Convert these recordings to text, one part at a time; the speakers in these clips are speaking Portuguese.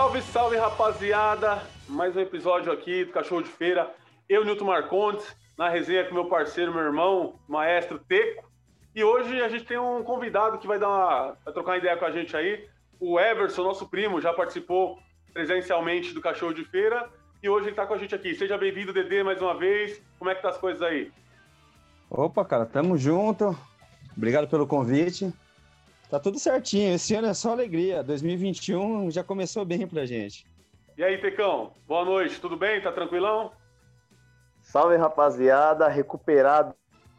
Salve, salve rapaziada! Mais um episódio aqui do Cachorro de Feira. Eu, Nilton Marcondes, na resenha com meu parceiro, meu irmão, maestro Teco. E hoje a gente tem um convidado que vai dar uma, vai trocar uma ideia com a gente aí. O Everson, nosso primo, já participou presencialmente do Cachorro de Feira e hoje ele está com a gente aqui. Seja bem-vindo, Dedê, mais uma vez. Como é que tá as coisas aí? Opa, cara, tamo junto. Obrigado pelo convite. Tá tudo certinho. Esse ano é só alegria. 2021 já começou bem pra gente. E aí, Tecão? Boa noite. Tudo bem? Tá tranquilão? Salve, rapaziada. Recuperado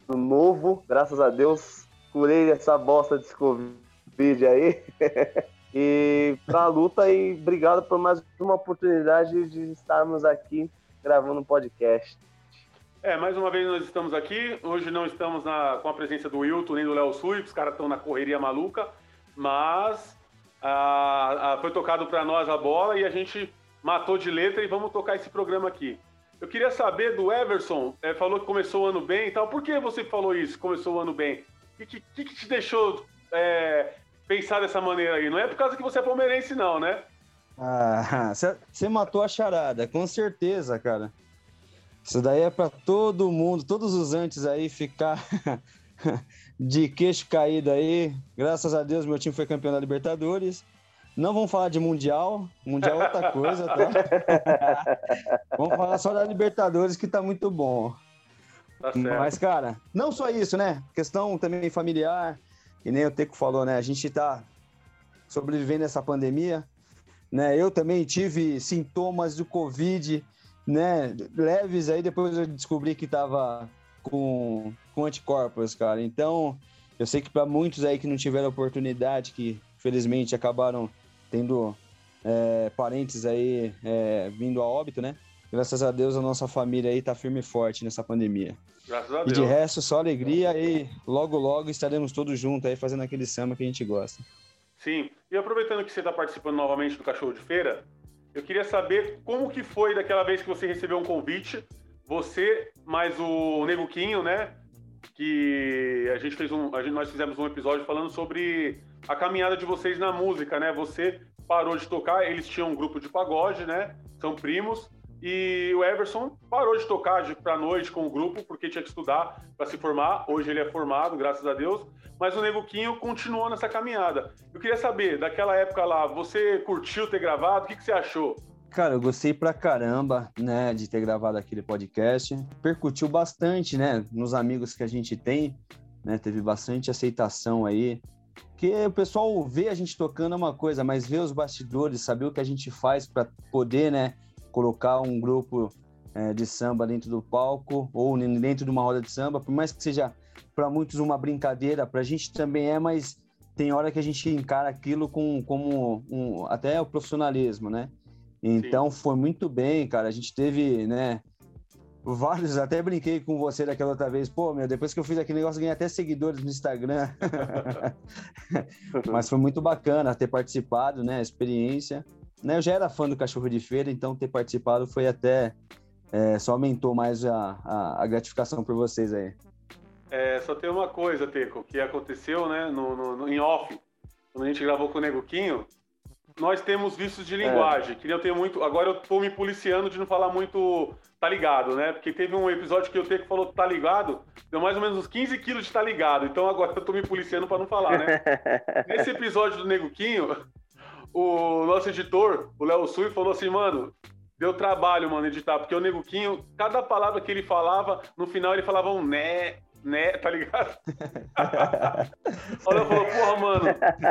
novo. Graças a Deus. Curei essa bosta desse Covid aí. e pra luta e obrigado por mais uma oportunidade de estarmos aqui gravando um podcast. É, mais uma vez nós estamos aqui. Hoje não estamos na, com a presença do Wilton nem do Léo Sui, os caras estão na correria maluca, mas ah, ah, foi tocado para nós a bola e a gente matou de letra e vamos tocar esse programa aqui. Eu queria saber do Everson, é, falou que começou o ano bem e tal. Por que você falou isso, começou o ano bem? O que, que, que, te deixou é, pensar dessa maneira aí? Não é por causa que você é palmeirense, não, né? Ah, você matou a charada, com certeza, cara. Isso daí é para todo mundo, todos os antes aí ficar de queixo caído aí. Graças a Deus, meu time foi campeão da Libertadores. Não vamos falar de Mundial, Mundial é outra coisa, tá? vamos falar só da Libertadores, que tá muito bom. Tá Mas, cara, não só isso, né? Questão também familiar, e nem o Teco falou, né? A gente tá sobrevivendo essa pandemia, né? Eu também tive sintomas do Covid, né, leves, aí depois eu descobri que tava com, com anticorpos, cara. Então, eu sei que para muitos aí que não tiveram oportunidade, que felizmente acabaram tendo é, parentes aí é, vindo a óbito, né? Graças a Deus a nossa família aí tá firme e forte nessa pandemia. Graças a Deus. E de resto, só alegria e logo, logo estaremos todos juntos aí fazendo aquele samba que a gente gosta. Sim. E aproveitando que você está participando novamente do Cachorro de Feira, eu queria saber como que foi daquela vez que você recebeu um convite, você mais o Neguquinho, né? Que a gente fez um, a gente, nós fizemos um episódio falando sobre a caminhada de vocês na música, né? Você parou de tocar, eles tinham um grupo de pagode, né? São primos. E o Everson parou de tocar de pra noite com o grupo, porque tinha que estudar para se formar. Hoje ele é formado, graças a Deus. Mas o Neguquinho continuou nessa caminhada. Eu queria saber, daquela época lá, você curtiu ter gravado? O que, que você achou? Cara, eu gostei pra caramba, né, de ter gravado aquele podcast. Percutiu bastante, né, nos amigos que a gente tem, né, teve bastante aceitação aí. Porque o pessoal vê a gente tocando é uma coisa, mas ver os bastidores, saber o que a gente faz para poder, né, colocar um grupo é, de samba dentro do palco ou dentro de uma roda de samba, por mais que seja para muitos uma brincadeira, para a gente também é, mas tem hora que a gente encara aquilo com, como um, até o profissionalismo, né? Então Sim. foi muito bem, cara. A gente teve, né? Vários, até brinquei com você daquela outra vez. Pô, meu, depois que eu fiz aquele negócio, ganhei até seguidores no Instagram. Mas foi muito bacana ter participado, né? Experiência. Né, eu já era fã do Cachorro de Feira, então ter participado foi até. É, só aumentou mais a, a, a, gratificação por vocês aí. É, só tem uma coisa, Teco, que aconteceu, né, no, no, no, em off, quando a gente gravou com o Neguquinho, nós temos vícios de linguagem, é. que eu tenho muito. Agora eu tô me policiando de não falar muito tá ligado, né? Porque teve um episódio que o Teco falou tá ligado, deu mais ou menos uns 15 quilos de tá ligado, então agora eu tô me policiando para não falar, né? Nesse episódio do Neguquinho, o nosso editor, o Léo Sui, falou assim, mano, deu trabalho, mano, editar, porque o Neguquinho, cada palavra que ele falava, no final ele falava um né, né, tá ligado? o Léo falou, porra, mano,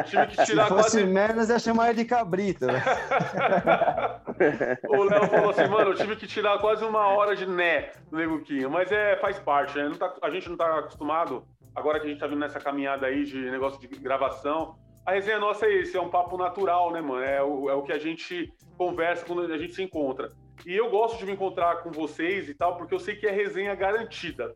tive que tirar Se fosse quase... menos, ia chamar de cabrito. Né? o Léo falou assim, mano, eu tive que tirar quase uma hora de né do Neguquinho, mas é, faz parte, né? Tá, a gente não tá acostumado, agora que a gente tá vindo nessa caminhada aí de negócio de gravação, a resenha nossa é esse, é um papo natural, né, mano? É o, é o que a gente conversa quando a gente se encontra. E eu gosto de me encontrar com vocês e tal, porque eu sei que é resenha garantida.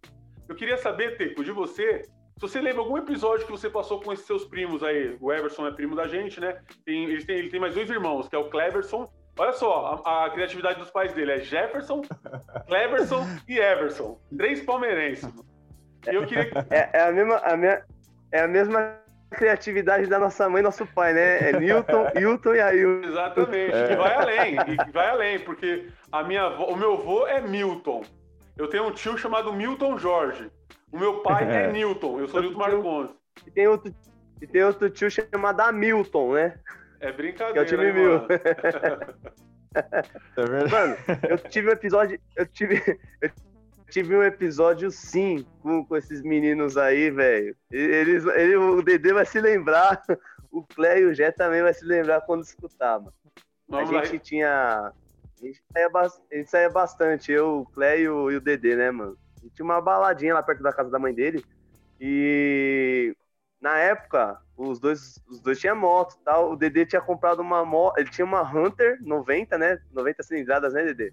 Eu queria saber, Teco, de você, se você lembra algum episódio que você passou com esses seus primos aí. O Everson é primo da gente, né? Tem, ele, tem, ele tem mais dois irmãos, que é o Cleverson. Olha só, a, a criatividade dos pais dele é Jefferson, Cleverson e Everson. Três palmeirenses. Eu queria... é, é, a mesma, a minha, é a mesma criatividade da nossa mãe e nosso pai, né? É Newton, Hilton e Ailton. Exatamente. É. E vai além, e vai além, porque a minha avó, o meu avô é Milton. Eu tenho um tio chamado Milton Jorge. O meu pai é, é Newton, eu sou Newton Marcondes. E tem outro, e tem outro tio chamado Hamilton, né? É brincadeira. Que é o time mil. É Mano, eu tive um episódio. Eu tive, eu tive um episódio sim com, com esses meninos aí, velho. Eles, ele, o Dedê vai se lembrar, o Clé e o Jé também vai se lembrar quando escutar, mano. Vamos a gente tinha. A gente, saía, a gente saía bastante, eu, o Clé e o, e o Dedê, né, mano? A gente tinha uma baladinha lá perto da casa da mãe dele. E na época, os dois, os dois tinham moto tal. O Dedê tinha comprado uma moto. Ele tinha uma Hunter 90, né? 90 cilindradas, né, Dedê?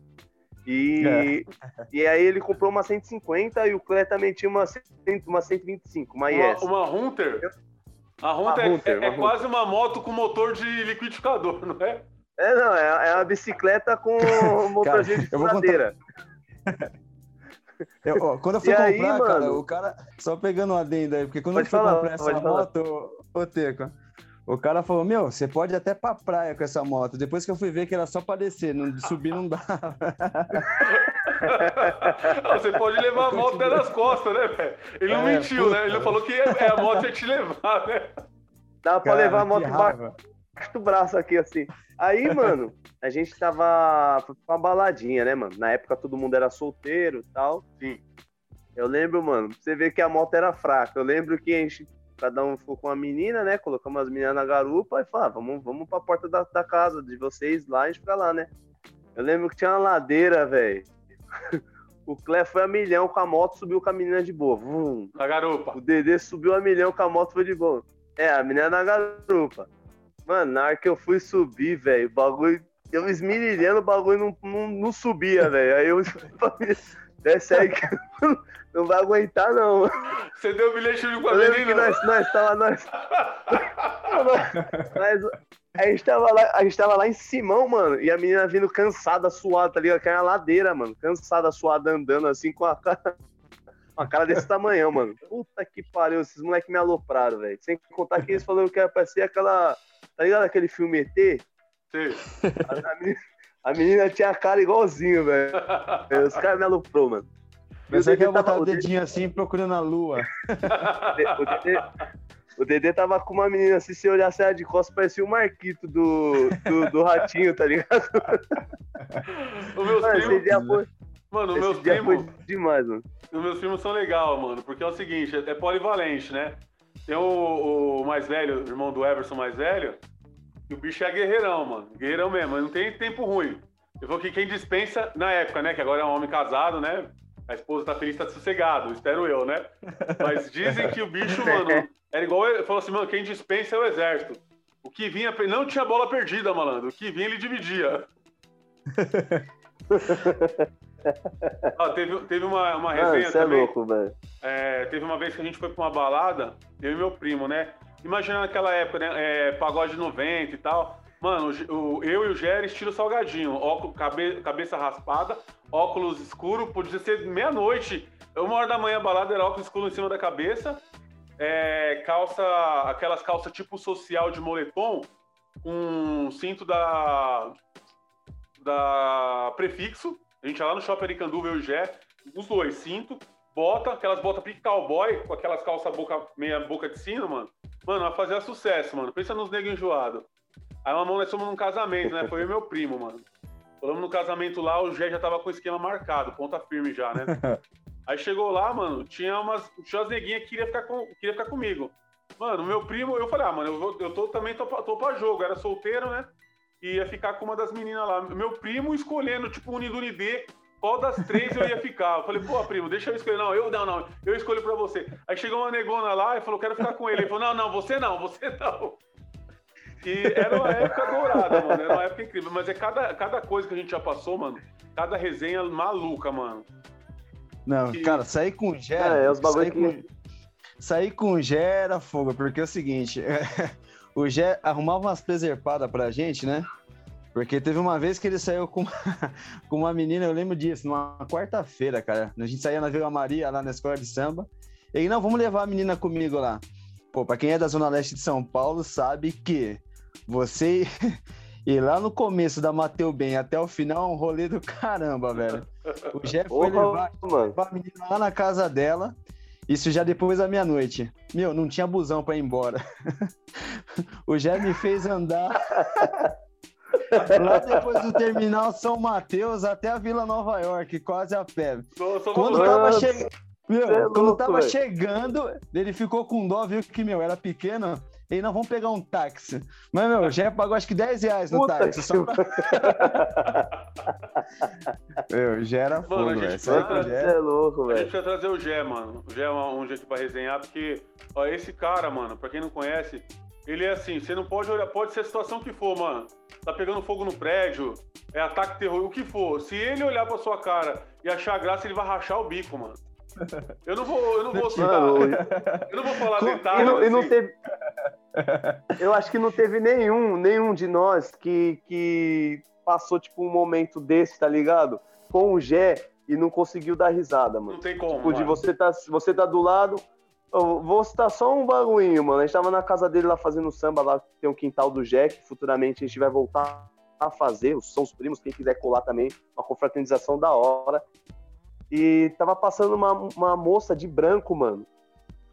E, é. e aí ele comprou uma 150 e o Clé também tinha uma, uma 125, uma IS. Uma, uma Hunter? A Hunter, uma Hunter é, é quase uma moto com motor de liquidificador, não é? É, não, é, é uma bicicleta com motorzinho de madeira. Eu, ó, quando eu fui e comprar, aí, cara, mano... o cara. Só pegando uma adenda aí, porque quando pode eu fui falar, comprar essa moto, ô Teco, o cara falou: Meu, você pode até pra praia com essa moto. Depois que eu fui ver que era só pra descer, não, subir não dava. você pode levar a moto até nas costas, né, velho? Ele não é, mentiu, puta. né? Ele falou que é, a moto ia te levar, né? Dá pra levar a moto embaixo do braço aqui, assim. Aí, mano, a gente tava com uma baladinha, né, mano? Na época todo mundo era solteiro e tal. Sim. Eu lembro, mano, você vê que a moto era fraca. Eu lembro que a gente, cada um ficou com uma menina, né? Colocamos as meninas na garupa e falou, ah, vamos, vamos pra porta da, da casa de vocês lá, a gente fica lá, né? Eu lembro que tinha uma ladeira, velho. O Clé foi a milhão com a moto, subiu com a menina de boa. Vum. Na garupa. O Dedê subiu a milhão com a moto, foi de boa. É, a menina na garupa. Mano, na hora que eu fui subir, velho, o bagulho. Eu esmirilhando, o bagulho não, não, não subia, velho. Aí eu desce aí que não vai aguentar, não. Você deu o bilhete de pra menina? que nós, nós tava, nós... nós... A gente, tava lá, a gente tava lá em Simão, mano, e a menina vindo cansada, suada, tá ligado? Caiu na ladeira, mano. Cansada, suada, andando assim com a cara. Uma cara desse tamanhão, mano. Puta que pariu, esses moleques me alopraram, velho. Sem contar que eles falaram que ia parecer aquela Tá ligado aquele filme ET? Sim. A, a, menina, a menina, tinha a cara igualzinho, velho. Os caras me aluprou, mano. Pensei que ia botar o dedinho assim procurando a lua. O Dedê, o Dedê tava com uma menina assim, se olhasse ela de costas, parecia o Marquito do, do, do Ratinho, tá ligado? O meu mano, esse dia foi, mano, meus primos. demais, mano. Os meus filmes são legais, mano, porque é o seguinte, é polivalente, né? Tem o, o mais velho, o irmão do Everson mais velho, o bicho é guerreirão, mano. Guerreirão mesmo, não tem tempo ruim. Eu vou que quem dispensa, na época, né? Que agora é um homem casado, né? A esposa tá feliz, tá sossegado, espero eu, né? Mas dizem que o bicho, mano, era igual. Ele falou assim, mano, quem dispensa é o exército. O que vinha, não tinha bola perdida, malandro. O que vinha, ele dividia. ah, teve, teve uma, uma resenha ah, também. É louco. É, teve uma vez que a gente foi pra uma balada, eu e meu primo, né? Imagina naquela época, né? É, pagode 90 e tal. Mano, o, eu e o Jerry estilo salgadinho. Óculos, cabe, cabeça raspada, óculos escuro, podia ser meia-noite. Uma hora da manhã balada era óculos escuro em cima da cabeça. É, calça, aquelas calças tipo social de moletom, com cinto da, da prefixo. A gente ia lá no shopping Aricanduva, eu e o Jé, os dois, cinto, bota, aquelas botas pique cowboy, com aquelas calças boca, meia boca de sino, mano. Mano, vai fazer sucesso, mano. Pensa nos negros enjoados. Aí uma mão nós fomos num casamento, né? Foi eu e meu primo, mano. Falamos no casamento lá, o Jé já tava com o esquema marcado, ponta firme já, né? Aí chegou lá, mano, tinha umas. Tinha umas neguinhas que queria ficar, com, queria ficar comigo. Mano, meu primo, eu falei, ah, mano, eu, vou, eu tô também tô, tô pra jogo, era solteiro, né? E ia ficar com uma das meninas lá. Meu primo escolhendo, tipo, unido unidê, qual das três eu ia ficar? Eu falei, pô, primo, deixa eu escolher. Não, eu não, não, eu escolho pra você. Aí chegou uma negona lá e falou, quero ficar com ele. Ele falou, não, não, você não, você não. E era uma época dourada, mano. Era uma época incrível. Mas é cada, cada coisa que a gente já passou, mano. Cada resenha maluca, mano. Não, e... cara, sair com gera. É, é os bagulho sair, que... com... sair com gera fogo, porque é o seguinte. o Gé arrumava umas preservadas pra gente, né? Porque teve uma vez que ele saiu com uma, com uma menina, eu lembro disso, numa quarta-feira, cara. A gente saía na Vila Maria, lá na escola de samba. E ele, não, vamos levar a menina comigo lá. Pô, pra quem é da Zona Leste de São Paulo, sabe que você ir lá no começo da Mateu Bem até o final é um rolê do caramba, velho. O Jeff foi levar, levar a menina lá na casa dela. Isso já depois da meia-noite. Meu, não tinha busão pra ir embora. o Jeff me fez andar lá depois do terminal São Mateus até a Vila Nova York, quase a pé. Nossa, quando tava chegando. Meu, é quando louco, tava véio. chegando, ele ficou com dó, viu que, meu, era pequeno. E não vamos pegar um táxi. Mas, meu, já pagou acho que 10 reais no Puta táxi. Só pra... meu, já era fogo, velho. É louco, velho. A gente precisa trazer o Gé, mano. O Gé é um jeito pra resenhar, porque, ó, esse cara, mano, pra quem não conhece, ele é assim, você não pode olhar, pode ser a situação que for, mano. Tá pegando fogo no prédio, é ataque terror, o que for. Se ele olhar pra sua cara e achar graça, ele vai rachar o bico, mano. Eu não vou, eu não vou citar. eu não vou falar detalhes. E não, assim. e não teve... Eu acho que não teve nenhum, nenhum de nós que, que passou tipo um momento desse, tá ligado? Com o Gé e não conseguiu dar risada, mano. Não tem como. Tipo, de você tá, você tá do lado. Eu vou citar só um bagulho, mano. A gente tava na casa dele lá fazendo samba, lá tem um quintal do que futuramente a gente vai voltar a fazer. São os primos, quem quiser colar também, uma confraternização da hora. E tava passando uma, uma moça de branco, mano.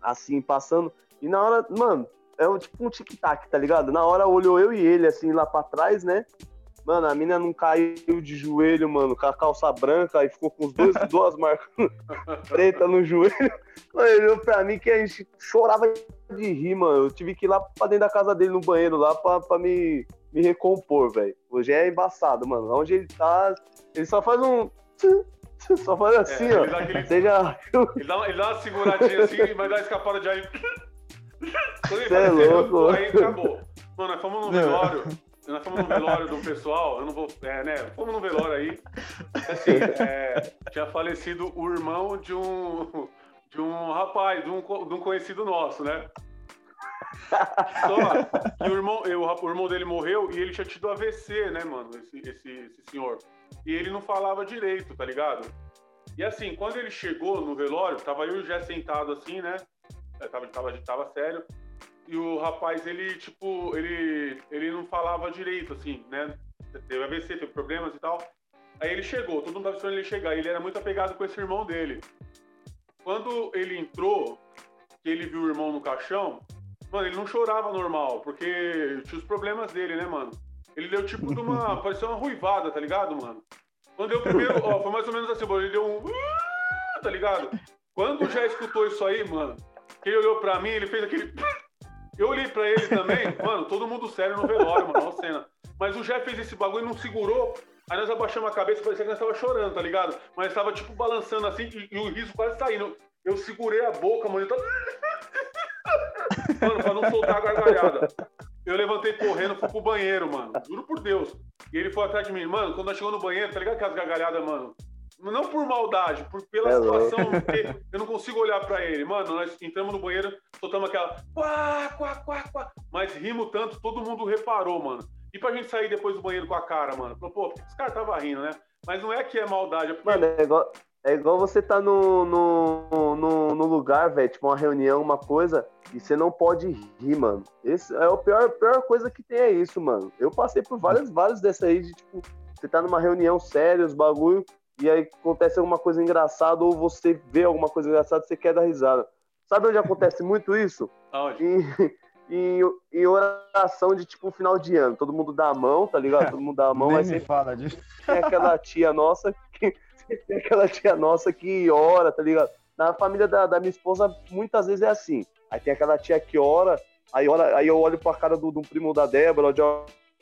Assim, passando. E na hora, mano, é tipo um tic-tac, tá ligado? Na hora olhou eu e ele, assim, lá pra trás, né? Mano, a mina não caiu de joelho, mano, com a calça branca e ficou com os dois, duas marcas pretas no joelho. Ele olhou pra mim que a gente chorava de rir, mano. Eu tive que ir lá pra dentro da casa dele, no banheiro, lá pra, pra me, me recompor, velho. Hoje é embaçado, mano. Onde ele tá, ele só faz um Só faz é, assim, é, ó. Ele dá, aquele... Seja... ele, dá, ele dá uma seguradinha assim, mas dá uma escapada de ar. Quando ele é louco. Aí acabou. Mano, nós fomos no velório. Nós fomos no velório do pessoal, eu não vou. É, né? Fomos no velório aí. Assim, é, tinha falecido o irmão de um. De um rapaz, de um, de um conhecido nosso, né? Só que o irmão, eu, o irmão dele morreu e ele tinha tido AVC, né, mano? Esse, esse, esse senhor e ele não falava direito, tá ligado? E assim, quando ele chegou no velório, tava eu já sentado assim, né? Tava, tava, tava sério. E o rapaz, ele, tipo, ele, ele não falava direito, assim, né? Teve AVC, teve problemas e tal. Aí ele chegou, todo mundo tava esperando ele chegar. Ele era muito apegado com esse irmão dele. Quando ele entrou, que ele viu o irmão no caixão, mano, ele não chorava normal, porque tinha os problemas dele, né, mano? Ele deu tipo de uma. parecia uma ruivada, tá ligado, mano? Quando deu o primeiro. Ó, foi mais ou menos assim, mano. Ele deu um. Tá ligado? Quando já escutou isso aí, mano, que ele olhou pra mim, ele fez aquele. Eu olhei pra ele também, mano, todo mundo sério no velório, mano, uma cena. Mas o Jeff fez esse bagulho e não segurou. Aí nós abaixamos a cabeça, parecia que nós tava chorando, tá ligado? Mas tava, tipo, balançando assim e, e o riso quase saindo. Eu segurei a boca, mano, eu tava... Mano, pra não soltar a gargalhada. Eu levantei correndo, fui pro banheiro, mano. Juro por Deus. E ele foi atrás de mim. Mano, quando nós chegamos no banheiro, tá ligado aquelas gargalhadas, mano? Não por maldade, por, pela é situação, eu não consigo olhar pra ele. Mano, nós entramos no banheiro, soltamos aquela. Quá, quá, quá, quá. Mas rimos tanto, todo mundo reparou, mano. E pra gente sair depois do banheiro com a cara, mano? Falou, pô, esse cara tava rindo, né? Mas não é que é maldade, é porque... Mano, é igual, é igual você tá no, no, no, no lugar, velho, tipo uma reunião, uma coisa, e você não pode rir, mano. Esse é a pior, pior coisa que tem é isso, mano. Eu passei por várias, várias dessas aí de, tipo, você tá numa reunião séria, os bagulho, e aí acontece alguma coisa engraçada, ou você vê alguma coisa engraçada, você quer dar risada. Sabe onde acontece muito isso? Aonde? Em, em, em, oração de, tipo, final de ano. Todo mundo dá a mão, tá ligado? Todo mundo dá a mão, mas você fala disso. Tem aquela tia nossa que tem aquela tia nossa que ora, tá ligado? Na família da, da minha esposa, muitas vezes é assim. Aí tem aquela tia que ora, aí, ora, aí eu olho pra cara do, do primo da Débora, de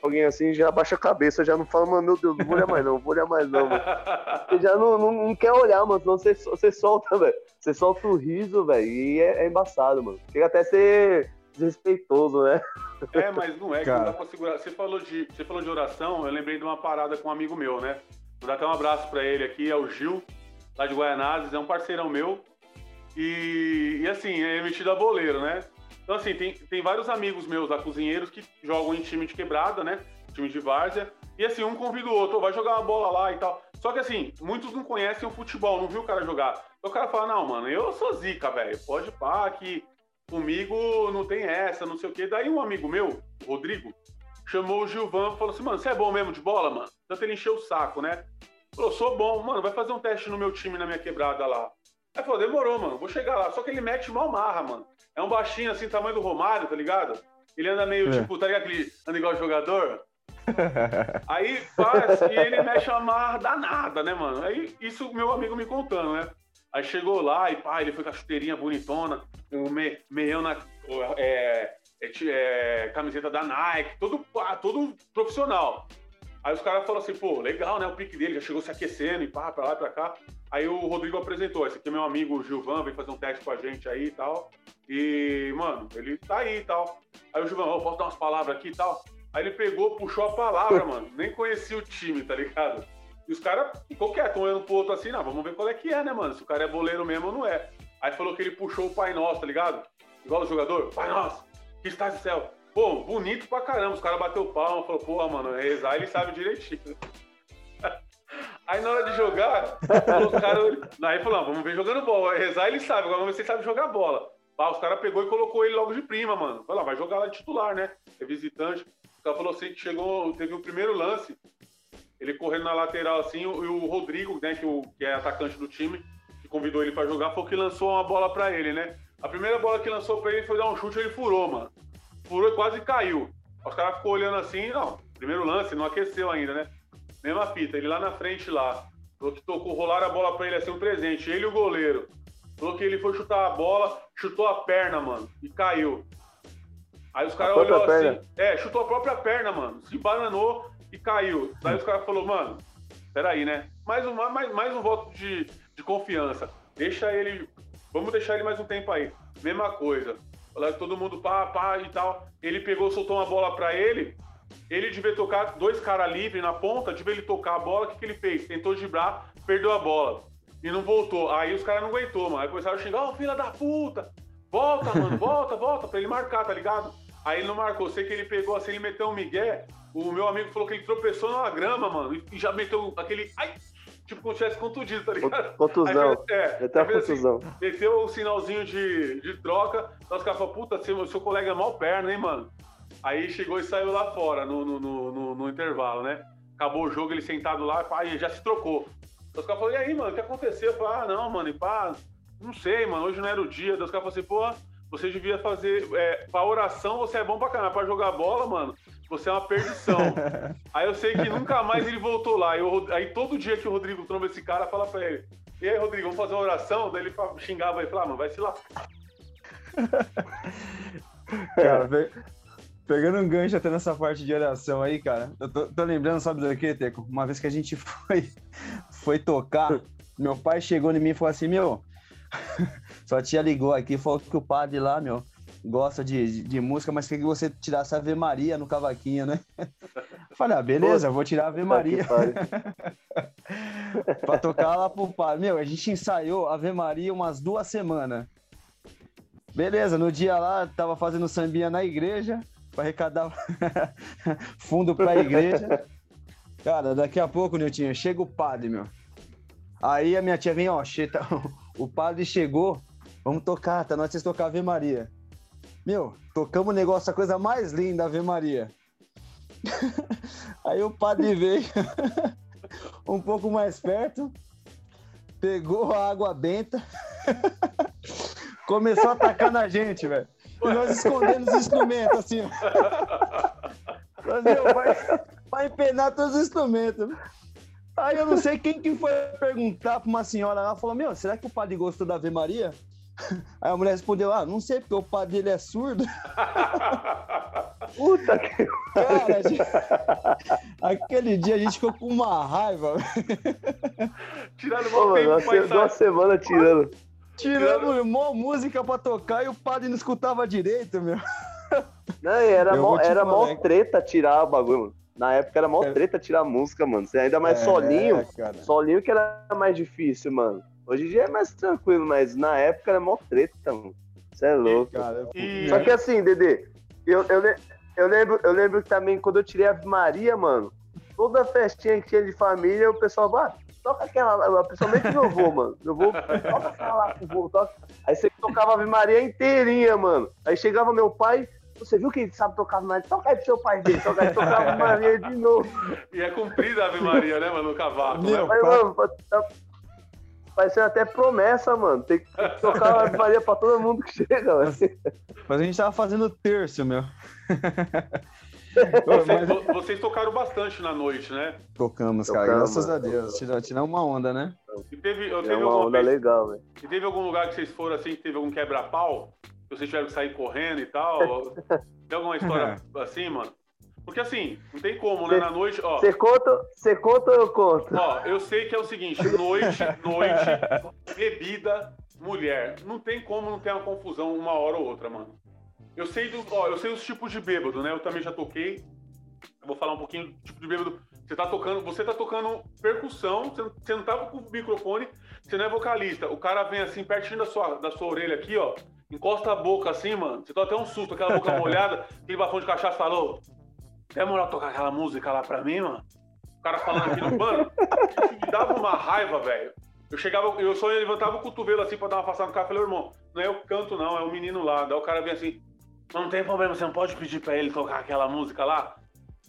alguém assim, já abaixa a cabeça, já não fala, mano, meu Deus, não vou olhar mais não, não vou olhar mais não, mano. Você já não, não, não, quer olhar, mano, senão você, você solta, velho. Você solta o riso, velho, e é, é, embaçado, mano. Chega até a ser desrespeitoso, né? É, mas não é, que não dá pra segurar. Você falou, de, você falou de oração, eu lembrei de uma parada com um amigo meu, né? Vou dar até um abraço para ele aqui, é o Gil, lá de Guaianazes, é um parceirão meu. E, e assim, é emitido a boleiro, né? Então, assim, tem, tem vários amigos meus lá, cozinheiros, que jogam em time de quebrada, né? Time de várzea. E assim, um convida o outro, vai jogar uma bola lá e tal. Só que assim, muitos não conhecem o futebol, não viu o cara jogar. Então o cara fala, não, mano, eu sou zica, velho. Pode pá, que comigo não tem essa, não sei o quê. Daí um amigo meu, o Rodrigo, chamou o Gilvan e falou assim, mano, você é bom mesmo de bola, mano? Tanto ele encheu o saco, né? Falou, sou bom, mano, vai fazer um teste no meu time, na minha quebrada lá. Aí falou, demorou, mano, vou chegar lá. Só que ele mete mal marra, mano. É um baixinho assim, tamanho do Romário, tá ligado? Ele anda meio, é. tipo, tá ligado? Aquele anda igual jogador. Aí faz e ele mexe a marra danada, né, mano? Aí isso meu amigo me contando, né? Aí chegou lá e pá, ele foi com a chuteirinha bonitona, o me, meião na. É, é, é, camiseta da Nike, todo, todo profissional. Aí os caras falaram assim, pô, legal, né? O pique dele já chegou se aquecendo e pá, pra lá e pra cá. Aí o Rodrigo apresentou, esse aqui é meu amigo Gilvan, vem fazer um teste com a gente aí e tal. E, mano, ele tá aí e tal. Aí o Gilvan, oh, posso dar umas palavras aqui e tal? Aí ele pegou, puxou a palavra, mano. Nem conhecia o time, tá ligado? E os caras ficou quieto, um olhando pro outro assim, não, vamos ver qual é que é, né, mano? Se o cara é boleiro mesmo ou não é. Aí falou que ele puxou o Pai Nosso, tá ligado? Igual o jogador, Pai Nosso, que está no céu. Pô, bonito pra caramba. Os caras bateu palma, falou, pô, mano, rezar ele sabe direitinho. Aí na hora de jogar, colocaram. Aí falou, vamos ver jogando bola. Rezar ele sabe, agora vamos ver se ele sabe jogar bola. Ah, os caras pegou e colocou ele logo de prima, mano. Falou, vai jogar lá de titular, né? É visitante. O cara falou assim que chegou, teve o primeiro lance, ele correndo na lateral assim, e o Rodrigo, né, que, o, que é atacante do time, que convidou ele para jogar, foi o que lançou uma bola para ele, né? A primeira bola que lançou para ele foi dar um chute, ele furou, mano. Furou e quase caiu. Os caras ficou olhando assim, não, primeiro lance, não aqueceu ainda, né? Mesma fita, ele lá na frente lá. Falou que tocou, rolaram a bola pra ele assim, um presente. Ele e o goleiro. Falou que ele foi chutar a bola, chutou a perna, mano, e caiu. Aí os caras olhou assim. Perna. É, chutou a própria perna, mano. Se bananou e caiu. Daí os caras falaram, mano, peraí, né? Mais um, mais, mais um voto de, de confiança. Deixa ele. Vamos deixar ele mais um tempo aí. Mesma coisa. Todo mundo pá, pá e tal. Ele pegou, soltou uma bola pra ele. Ele devia tocar dois caras livres na ponta, devia ele tocar a bola. O que, que ele fez? Tentou driblar, perdeu a bola. E não voltou. Aí os caras não aguentou, mano. Aí começaram a xingar, ô oh, filha da puta! Volta, mano, volta, volta, pra ele marcar, tá ligado? Aí ele não marcou. Sei que ele pegou assim, ele meteu um migué. O meu amigo falou que ele tropeçou numa grama, mano. E já meteu aquele. Ai! Tipo, como se tivesse contundido, tá ligado? Contusão. Aí, é, meteu a contusão. Assim, meteu o sinalzinho de, de troca. Então os caras falaram, puta, seu, seu colega é mal perna, hein, mano? Aí chegou e saiu lá fora, no, no, no, no intervalo, né? Acabou o jogo, ele sentado lá, e já se trocou. Os caras falaram, e aí, mano, o que aconteceu? Eu falei, ah, não, mano, e pá, não sei, mano, hoje não era o dia. Os caras falaram assim, pô, você devia fazer. É, pra oração você é bom pra caramba, pra jogar bola, mano, você é uma perdição. aí eu sei que nunca mais ele voltou lá. Eu, aí todo dia que o Rodrigo tromba esse cara, fala pra ele: E aí, Rodrigo, vamos fazer uma oração? Daí ele xingava e falava, ah, mano, vai se lá. cara, pegando um gancho até nessa parte de oração aí, cara, eu tô, tô lembrando, sabe do que, Teco? Uma vez que a gente foi, foi tocar, meu pai chegou em mim e falou assim: Meu, sua tia ligou aqui falou que o padre lá, meu, gosta de, de, de música, mas quer que você tirasse Ave Maria no cavaquinho, né? Falei, ah, beleza, vou tirar Ave Maria. pra tocar lá pro padre. Meu, a gente ensaiou Ave Maria umas duas semanas. Beleza, no dia lá, tava fazendo sambinha na igreja, pra arrecadar fundo pra igreja. Cara, daqui a pouco, Niltinho, chega o padre, meu. Aí a minha tia vem, ó, o padre chegou, vamos tocar, tá? Nós vocês tocar Ave Maria. Meu, tocamos o negócio, a coisa mais linda, Ave Maria. Aí o padre veio um pouco mais perto, pegou a água benta, começou a atacar na gente, velho. E nós escondendo os instrumentos, assim. Mas, meu, vai, vai empenar todos os instrumentos. Aí eu não sei quem que foi perguntar pra uma senhora lá, falou, meu, será que o padre gostou da Ave Maria? Aí a mulher respondeu: Ah, não sei, porque o padre dele é surdo. Puta que. Cara, gente... aquele dia a gente ficou com uma raiva. Tirando uma tempo pra Duas semanas tirando. Tirando uma música pra tocar e o padre não escutava direito, meu. Não, era, mó, era mó treta tirar o bagulho, mano. Na época era mó é. treta tirar a música, mano. Você ainda mais é, solinho. Cara. Solinho que era mais difícil, mano. Hoje em dia é mais tranquilo, mas na época era mó treta, mano. Você é louco. Cara, e... Só que assim, Dedê, eu, eu, eu, lembro, eu lembro que também quando eu tirei a Maria, mano, toda festinha que tinha de família, o pessoal, ah, toca aquela, principalmente meu avô, mano. Meu avô, toca aquela lá pro vô, toca. Aí você tocava a Ave Maria inteirinha, mano. Aí chegava meu pai, você viu que ele sabe tocar Ave Maria? Toca aí pro seu pai dele, toca aí, tocar Ave Maria de novo. E é cumprida a Ave Maria, né, mano, no cavalo. Meu, né? Mas, mano, vai ser até promessa, mano. Tem que tocar a Ave Maria pra todo mundo que chega, mano. Mas a gente tava fazendo terço, meu. Vocês, vocês, tocaram bastante na noite, né? Tocamos, cara. Tocamos, graças a Deus. Tirar, tirar uma onda, né? E teve, eu teve é uma onda vez, legal, velho. E teve algum lugar que vocês foram assim, que teve algum quebra-pau? Que vocês tiveram que sair correndo e tal? Tem alguma história assim, mano? Porque assim, não tem como, né? Na noite, ó. Você conta, você conta ou eu conto? Ó, eu sei que é o seguinte: noite, noite, bebida, mulher. Não tem como não ter uma confusão uma hora ou outra, mano. Eu sei do, ó, eu sei os tipos de bêbado, né? Eu também já toquei. Eu vou falar um pouquinho do tipo de bêbado. Você tá tocando, você tá tocando percussão, você não tava com o microfone, você não é vocalista. O cara vem assim pertinho da sua, da sua orelha aqui, ó. Encosta a boca assim, mano. Você tá até um susto, aquela boca molhada, aquele bafão de cachaça falou. Tem moral tocar aquela música lá pra mim, mano? O cara falando aqui no pano. Isso me dava uma raiva, velho. Eu chegava, eu só levantava o cotovelo assim pra dar uma afastada no cara. Falei, irmão, não é eu que canto, não, é o menino lá. Daí o cara vem assim, não tem problema, você não pode pedir pra ele tocar aquela música lá?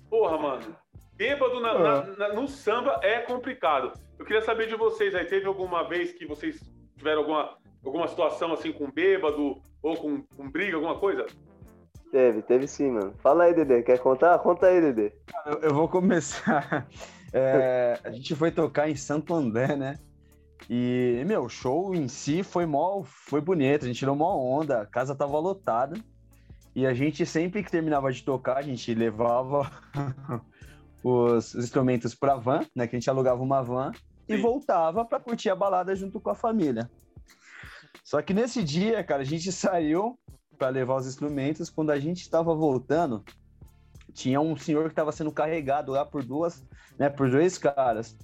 Porra, mano. Bêbado na, na, na, no samba é complicado. Eu queria saber de vocês aí, teve alguma vez que vocês tiveram alguma, alguma situação assim com bêbado ou com, com briga, alguma coisa? Teve, teve sim, mano. Fala aí, Dedê. Quer contar? Conta aí, Dedê. Eu, eu vou começar. É, a gente foi tocar em Santo André, né? E, meu, o show em si foi mó, foi bonito, a gente tirou mó onda, a casa tava lotada. E a gente sempre que terminava de tocar, a gente levava os instrumentos para van, né? Que a gente alugava uma van Sim. e voltava para curtir a balada junto com a família. Só que nesse dia, cara, a gente saiu para levar os instrumentos. Quando a gente estava voltando, tinha um senhor que estava sendo carregado lá por duas, né? Por dois caras.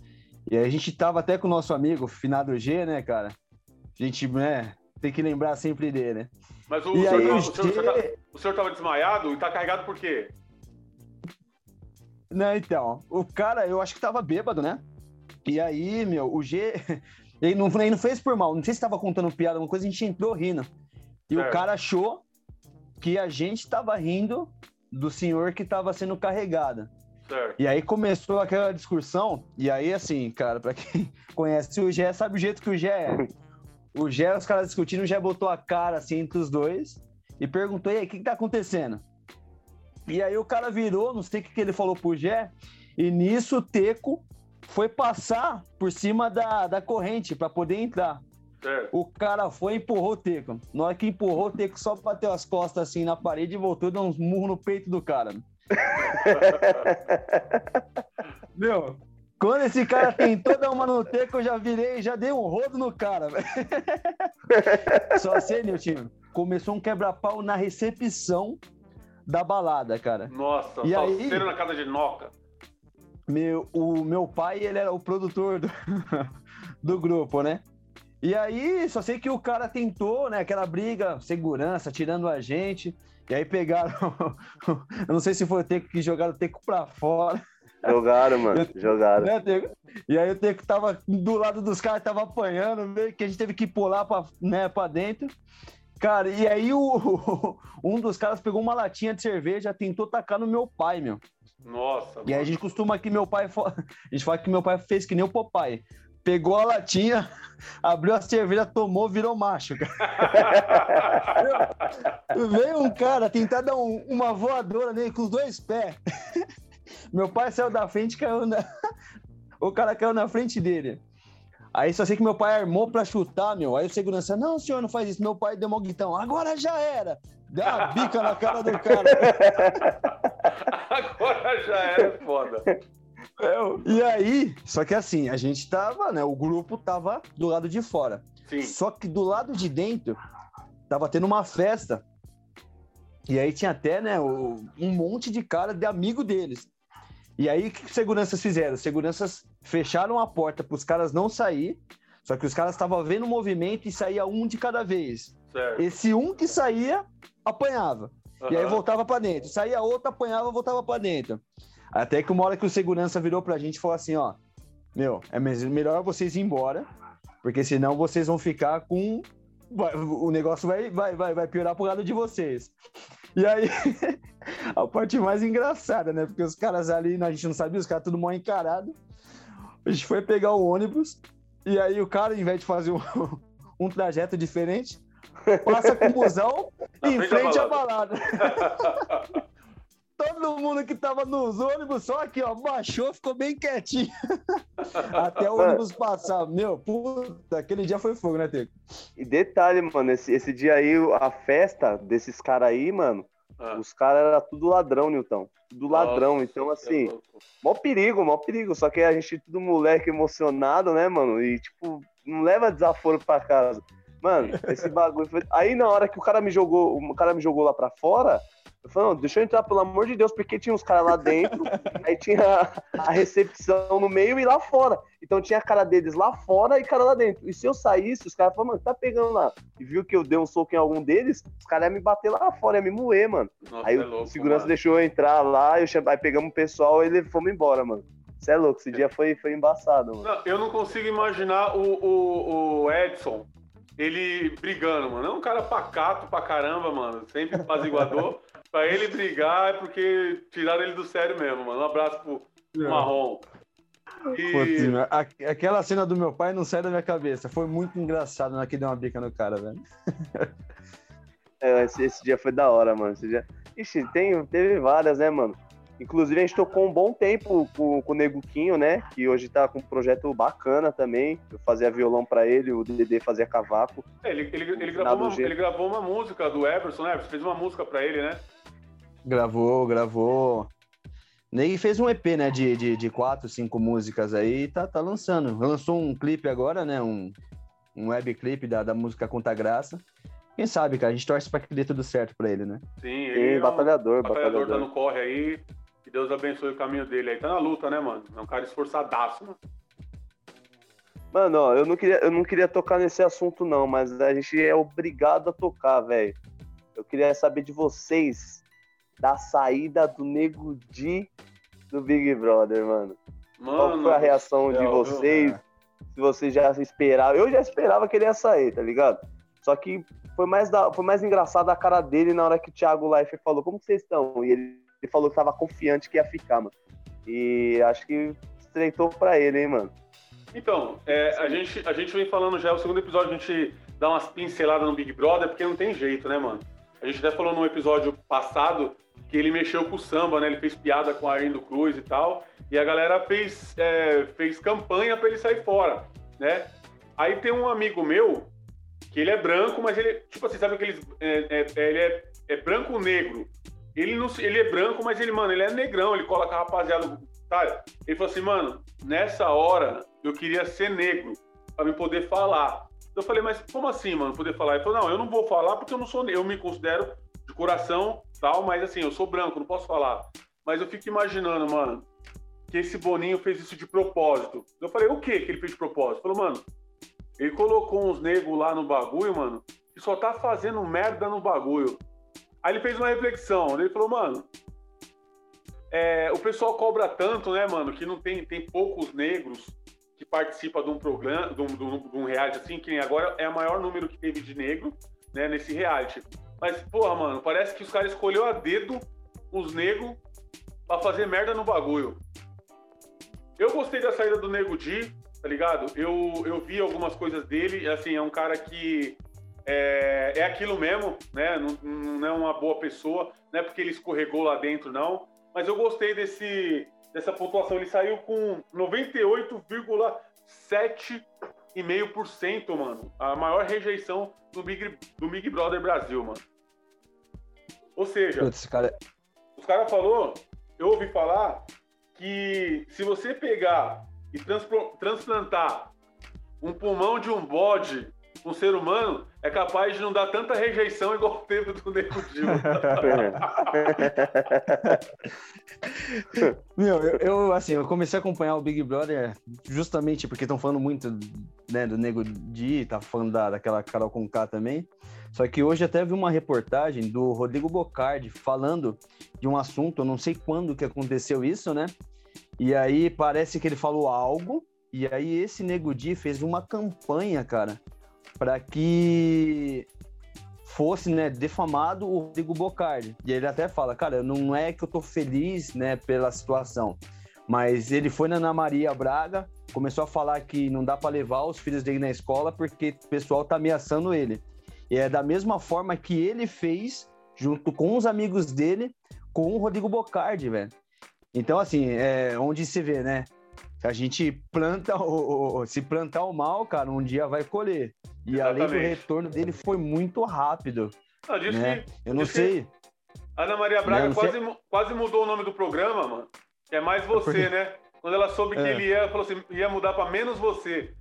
E a gente tava até com o nosso amigo, Finado G, né, cara? A gente, né, tem que lembrar sempre dele, né? Mas o, senhor, aí, o, senhor, tá, o senhor tava desmaiado e tá carregado por quê? Não, então, o cara, eu acho que tava bêbado, né? E aí, meu, o G, ele não, ele não fez por mal, não sei se tava contando piada, uma coisa, a gente entrou rindo. E o cara achou que a gente tava rindo do senhor que tava sendo carregado. Certo. E aí começou aquela discussão, e aí, assim, cara, pra quem conhece o Gé, sabe o jeito que o Gé é. O Gé, os caras discutindo, o Gé botou a cara assim entre os dois e perguntou: e aí, o que, que tá acontecendo? E aí o cara virou, não sei o que, que ele falou pro Gé, e nisso o Teco foi passar por cima da, da corrente para poder entrar. É. O cara foi e empurrou o Teco. Na hora que empurrou, o Teco só bateu as costas assim na parede e voltou e deu uns murros no peito do cara. Meu, quando esse cara tentou dar uma no teco, eu já virei, já dei um rodo no cara, Só assim, Nilton, começou um quebra-pau na recepção da balada, cara. Nossa, e aí, na casa de Noca. Meu, o meu pai, ele era o produtor do, do grupo, né? E aí, só sei que o cara tentou, né? Aquela briga, segurança, tirando a gente. E aí pegaram. eu não sei se foi o Teco que jogaram o Teco pra fora. Jogaram, mano. Jogaram. Né, e aí o Teco tava do lado dos caras, tava apanhando, meio que a gente teve que pular pra, né, pra dentro. Cara, e aí o, um dos caras pegou uma latinha de cerveja, tentou tacar no meu pai, meu. Nossa. E aí a gente costuma que meu pai. A gente fala que meu pai fez que nem o papai. Pegou a latinha, abriu a cerveja, tomou, virou macho. Veio um cara tentar dar um, uma voadora nele com os dois pés. Meu pai saiu da frente caiu na... O cara caiu na frente dele. Aí só sei que meu pai armou pra chutar, meu. Aí o segurança, não, senhor, não faz isso. Meu pai deu um guitão, agora já era. Deu uma bica na cara do cara. agora já era, foda. É, e aí, só que assim, a gente tava, né? O grupo tava do lado de fora. Sim. Só que do lado de dentro, tava tendo uma festa. E aí tinha até, né, um monte de cara de amigo deles. E aí, o que os seguranças fizeram? Os seguranças fecharam a porta para os caras não sair, só que os caras estavam vendo o movimento e saía um de cada vez. Certo. Esse um que saía, apanhava. Uhum. E aí voltava para dentro. Saía outro, apanhava, voltava para dentro. Até que uma hora que o segurança virou pra gente e falou assim, ó, meu, é melhor vocês ir embora, porque senão vocês vão ficar com. O negócio vai, vai, vai, vai piorar pro lado de vocês. E aí, a parte mais engraçada, né? Porque os caras ali, a gente não sabia, os caras tudo mal encarado. A gente foi pegar o ônibus, e aí o cara, ao invés de fazer um, um trajeto diferente, passa com o busão em frente à balada. Todo mundo que tava nos ônibus, só aqui, ó, baixou, ficou bem quietinho. Até o ônibus passar. Meu, puta, aquele dia foi fogo, né, Teco? E detalhe, mano, esse, esse dia aí, a festa desses caras aí, mano, ah. os caras eram tudo ladrão, Nilton. Tudo ladrão. Nossa, então, assim, é mó perigo, mó perigo. Só que a gente, tudo moleque emocionado, né, mano? E, tipo, não leva desaforo pra casa. Mano, esse bagulho foi. Aí na hora que o cara me jogou, o cara me jogou lá pra fora, eu falei, não, deixa eu entrar, pelo amor de Deus, porque tinha uns caras lá dentro, aí tinha a recepção no meio e lá fora. Então tinha a cara deles lá fora e cara lá dentro. E se eu saísse, os caras falaram, mano, tá pegando lá. E viu que eu dei um soco em algum deles, os caras iam me bater lá fora, iam me moer, mano. Nossa, aí é louco, o segurança mano. deixou eu entrar lá, eu aí pegamos o pessoal e ele fomos embora, mano. Você é louco, esse dia foi, foi embaçado, mano. Não, eu não consigo imaginar o, o, o Edson, ele brigando, mano. É um cara pacato pra caramba, mano. Sempre apaziguador. Pra ele brigar é porque tiraram ele do sério mesmo, mano. Um abraço pro é. Marrom. E... Putz, aquela cena do meu pai não sai da minha cabeça. Foi muito engraçado na né, que deu uma bica no cara, velho. É, esse, esse, dia foi da hora, mano. Esse dia... Ixi, tem, teve várias, né, mano? Inclusive, a gente tocou um bom tempo com, com o Neguquinho, né? Que hoje tá com um projeto bacana também. Eu fazia violão para ele, o Dedê fazia cavaco. É, ele, ele, ele, gravou uma, ele, gravou uma, música do Everson, né? Você fez uma música para ele, né? Gravou, gravou. Ney fez um EP, né? De, de, de quatro, cinco músicas aí tá, tá lançando. Lançou um clipe agora, né? Um, um web clipe da, da música Conta Graça. Quem sabe, cara? A gente torce pra que dê tudo certo pra ele, né? Sim, ele é um batalhador, batalhador. Batalhador tá no corre aí. Deus abençoe o caminho dele aí. Tá na luta, né, mano? É um cara esforçadaço, mano. Mano, ó, eu não queria, eu não queria tocar nesse assunto, não, mas a gente é obrigado a tocar, velho. Eu queria saber de vocês da saída do Nego Di do Big Brother, mano. mano Qual foi a reação de vocês? Se vocês já esperavam. Eu já esperava que ele ia sair, tá ligado? Só que foi mais, da, foi mais engraçado a cara dele na hora que o Thiago Leifert falou: Como vocês estão? E ele, ele falou que tava confiante que ia ficar, mano. E acho que estreitou pra ele, hein, mano. Então, é, a, gente, a gente vem falando já, o segundo episódio a gente dá umas pinceladas no Big Brother, porque não tem jeito, né, mano? A gente até falou no episódio passado que ele mexeu com o samba, né? Ele fez piada com a Arlindo Cruz e tal. E a galera fez, é, fez campanha para ele sair fora, né? Aí tem um amigo meu que ele é branco, mas ele, tipo assim, sabe aqueles. É, é, é, ele é, é branco-negro. Ele, não, ele é branco, mas ele, mano, ele é negrão, ele coloca a rapaziada. Tá? Ele falou assim, mano, nessa hora eu queria ser negro para me poder falar. Eu falei, mas como assim, mano, poder falar? Ele falou, não, eu não vou falar porque eu não sou eu me considero de coração tal, mas assim, eu sou branco, não posso falar. Mas eu fico imaginando, mano, que esse Boninho fez isso de propósito. Eu falei, o que que ele fez de propósito? Ele falou, mano, ele colocou uns negros lá no bagulho, mano, que só tá fazendo merda no bagulho. Aí ele fez uma reflexão, ele falou, mano, é, o pessoal cobra tanto, né, mano, que não tem, tem poucos negros que participam de um programa, de um, de um reality assim, que agora é o maior número que teve de negro, né, nesse reality. Mas, porra, mano, parece que os caras escolheu a dedo os negros pra fazer merda no bagulho. Eu gostei da saída do Nego Di, tá ligado? Eu, eu vi algumas coisas dele, assim, é um cara que é, é aquilo mesmo, né? Não, não, é uma boa pessoa, não é porque ele escorregou lá dentro, não. Mas eu gostei desse, dessa pontuação. Ele saiu com 98,7,5%, mano. A maior rejeição do Big, do Big Brother Brasil, mano. Ou seja, Putz, cara... os caras falou, eu ouvi falar que se você pegar e transplantar um pulmão de um bode um ser humano é capaz de não dar tanta rejeição igual teve do Nego Gil. Meu, eu, eu, assim, eu comecei a acompanhar o Big Brother justamente porque estão falando muito né, do Nego Di, tá falando da, daquela Carol Conká também. Só que hoje até vi uma reportagem do Rodrigo Bocardi falando de um assunto, eu não sei quando que aconteceu isso, né? E aí parece que ele falou algo E aí esse Nego Di fez uma campanha, cara, para que fosse, né, defamado o Rodrigo Bocardi. E ele até fala, cara, não é que eu tô feliz, né, pela situação, mas ele foi na Ana Maria Braga, começou a falar que não dá para levar os filhos dele na escola porque o pessoal tá ameaçando ele. E é da mesma forma que ele fez junto com os amigos dele com o Rodrigo Bocardi, velho. Então, assim, é onde se vê, né? A gente planta, o, o, se plantar o mal, cara, um dia vai colher. E Exatamente. além do retorno dele foi muito rápido. Não, né? que, Eu não sei. Ana Maria Braga quase, sei... quase mudou o nome do programa, mano. É mais você, Porque... né? Quando ela soube é. que ele ia, falou assim, ia mudar para menos você.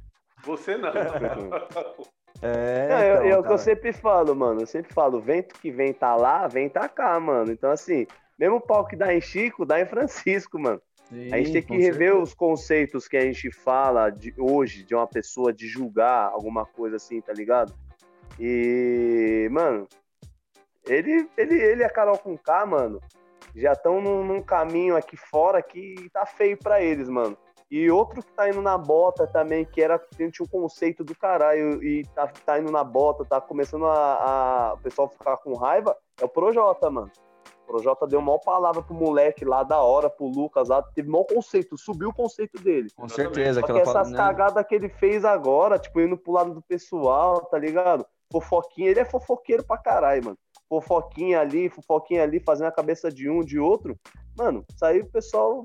Você não. É, é então, é o que eu sempre falo, mano. Eu sempre falo, vento que vem tá lá, vem tá cá, mano. Então, assim, mesmo pau que dá em Chico, dá em Francisco, mano. Sim, a gente tem que rever certeza. os conceitos que a gente fala de hoje de uma pessoa de julgar alguma coisa assim, tá ligado? E, mano, ele, ele, ele e a Carol com K, mano, já estão num, num, caminho aqui fora que tá feio para eles, mano. E outro que tá indo na bota também, que era tinha um conceito do caralho e tá, tá indo na bota, tá começando a, a o pessoal ficar com raiva, é o Projota, mano. O Projota deu uma palavra pro moleque lá da hora, pro Lucas lá, teve mau conceito, subiu o conceito dele. Com certeza. Só que essas né? cagadas que ele fez agora, tipo, indo pro lado do pessoal, tá ligado? Fofoquinha, ele é fofoqueiro pra caralho, mano. Fofoquinha ali, fofoquinha ali, fazendo a cabeça de um, de outro. Mano, isso aí o pessoal.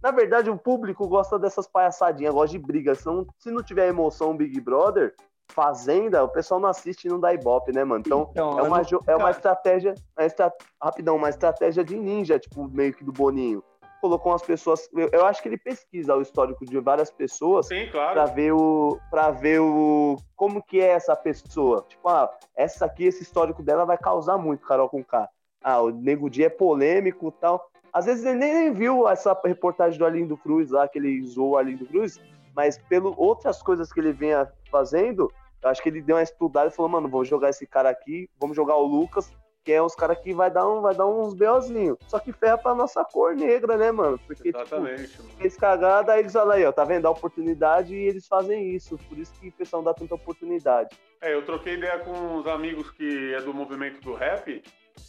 Na verdade, o público gosta dessas palhaçadinhas, gosta de briga. Se não, se não tiver emoção Big Brother, Fazenda, o pessoal não assiste e não dá ibope, né, mano? Então, então é, uma, não... é uma estratégia, uma estra... rapidão, uma estratégia de ninja, tipo, meio que do Boninho. Colocou umas pessoas. Eu, eu acho que ele pesquisa o histórico de várias pessoas Sim, claro. pra ver o. para ver o. como que é essa pessoa. Tipo, ah, essa aqui, esse histórico dela vai causar muito, Carol com K. Ah, o Nego Dia é polêmico e tal. Às vezes ele nem viu essa reportagem do Arlindo Cruz lá, que ele zoou o Arlindo Cruz, mas pelo outras coisas que ele vinha fazendo, eu acho que ele deu uma estudada e falou, mano, vou jogar esse cara aqui, vamos jogar o Lucas, que é os caras que vai dar, um, vai dar uns BOzinhos. Só que ferra pra nossa cor negra, né, mano? Porque, tipo, Exatamente, tipo, mano. fez cagada, aí eles falam aí, ó, tá vendo? a oportunidade e eles fazem isso. Por isso que o pessoal dá tanta oportunidade. É, eu troquei ideia com uns amigos que é do movimento do rap,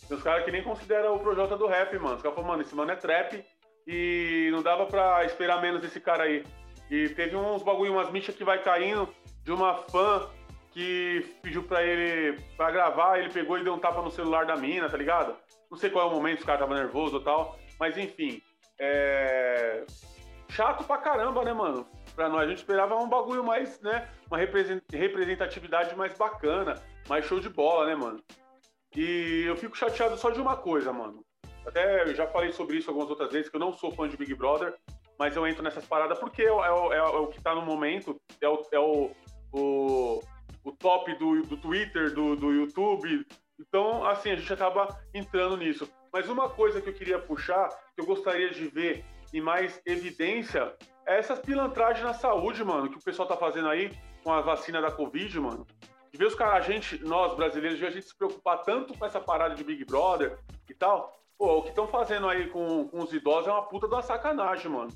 tem uns caras que nem consideram o Projota do rap, mano. Os caras falam, mano, esse mano é trap e não dava pra esperar menos esse cara aí. E teve uns bagulho, umas michas que vai caindo de uma fã que pediu pra ele pra gravar, ele pegou e deu um tapa no celular da mina, tá ligado? Não sei qual é o momento, os caras estavam nervosos ou tal, mas enfim. É... Chato pra caramba, né, mano? Pra nós, a gente esperava um bagulho mais, né? Uma representatividade mais bacana, mais show de bola, né, mano? E eu fico chateado só de uma coisa, mano. Até eu já falei sobre isso algumas outras vezes, que eu não sou fã de Big Brother, mas eu entro nessas paradas porque é, é, é, é o que tá no momento, é o, é o, o o top do, do Twitter, do, do YouTube. Então, assim, a gente acaba entrando nisso. Mas uma coisa que eu queria puxar, que eu gostaria de ver em mais evidência, é essas pilantragens na saúde, mano, que o pessoal tá fazendo aí com a vacina da Covid, mano. De ver os caras, a gente, nós brasileiros, de a gente se preocupar tanto com essa parada de Big Brother e tal. Pô, o que estão fazendo aí com, com os idosos é uma puta uma sacanagem, mano.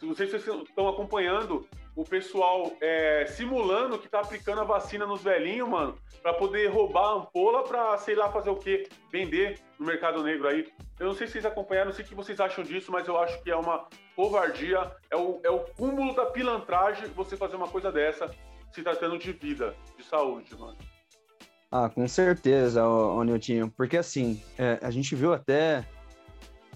Não sei se vocês estão acompanhando o pessoal é, simulando que tá aplicando a vacina nos velhinhos, mano, para poder roubar a ampola para sei lá fazer o que, vender no mercado negro aí. Eu não sei se vocês acompanharam, não sei o que vocês acham disso, mas eu acho que é uma covardia, é o, é o cúmulo da pilantragem você fazer uma coisa dessa se tratando de vida, de saúde, mano. Ah, com certeza, ô, ô porque assim, é, a gente viu até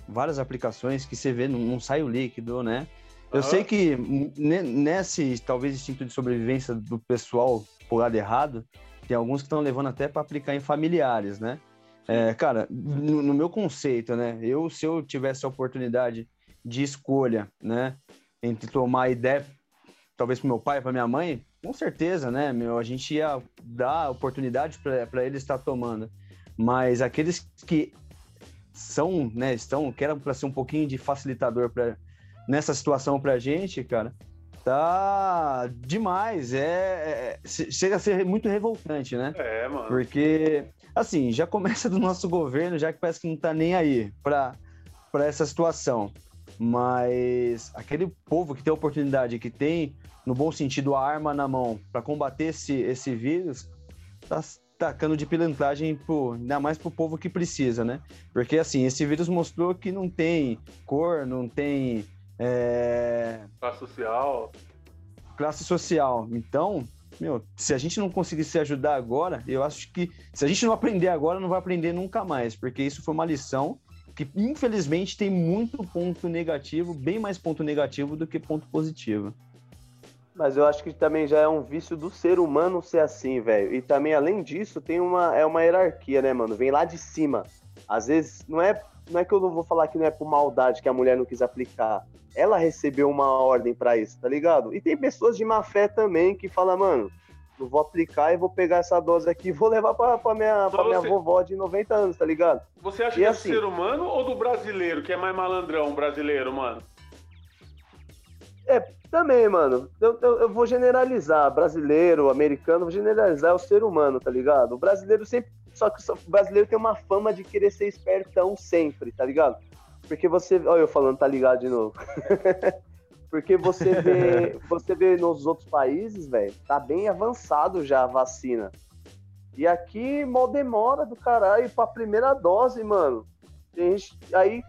várias aplicações que você vê, não sai o líquido, né? Eu sei que nesse, talvez, instinto de sobrevivência do pessoal por lado errado, tem alguns que estão levando até para aplicar em familiares, né? É, cara, no, no, meu conceito, né? Eu, se eu tivesse a oportunidade de escolha, né? Entre tomar ideia, talvez para meu pai, para minha mãe, com certeza, né? Meu, a gente ia dar oportunidade para eles estar tomando. Mas aqueles que são, né? Estão, querem para ser um pouquinho de facilitador para nessa situação pra gente, cara, tá demais. É, é, chega a ser muito revoltante, né? É, mano. Porque, assim, já começa do nosso governo, já que parece que não tá nem aí pra, pra essa situação. Mas aquele povo que tem oportunidade, que tem no bom sentido, a arma na mão para combater esse, esse vírus, tá tacando de pilantragem, pro, ainda mais pro povo que precisa, né? Porque, assim, esse vírus mostrou que não tem cor, não tem... É... Classe social. Classe social. Então, meu, se a gente não conseguir se ajudar agora, eu acho que se a gente não aprender agora, não vai aprender nunca mais, porque isso foi uma lição que, infelizmente, tem muito ponto negativo, bem mais ponto negativo do que ponto positivo. Mas eu acho que também já é um vício do ser humano ser assim, velho. E também, além disso, tem uma, é uma hierarquia, né, mano? Vem lá de cima. Às vezes, não é, não é que eu não vou falar que não é por maldade que a mulher não quis aplicar. Ela recebeu uma ordem para isso, tá ligado? E tem pessoas de má fé também que falam, mano, eu vou aplicar e vou pegar essa dose aqui e vou levar pra, pra, minha, pra minha vovó de 90 anos, tá ligado? Você acha e que é assim, do ser humano ou do brasileiro, que é mais malandrão, brasileiro, mano? É, também, mano. Eu, eu, eu, vou generalizar. Brasileiro, americano, vou generalizar o ser humano, tá ligado? O brasileiro sempre. Só que o brasileiro tem uma fama de querer ser espertão sempre, tá ligado? Porque você. Olha, eu falando, tá ligado de novo. Porque você vê, você vê nos outros países, velho, tá bem avançado já a vacina. E aqui, mal demora do caralho pra primeira dose, mano. Tem gente, aí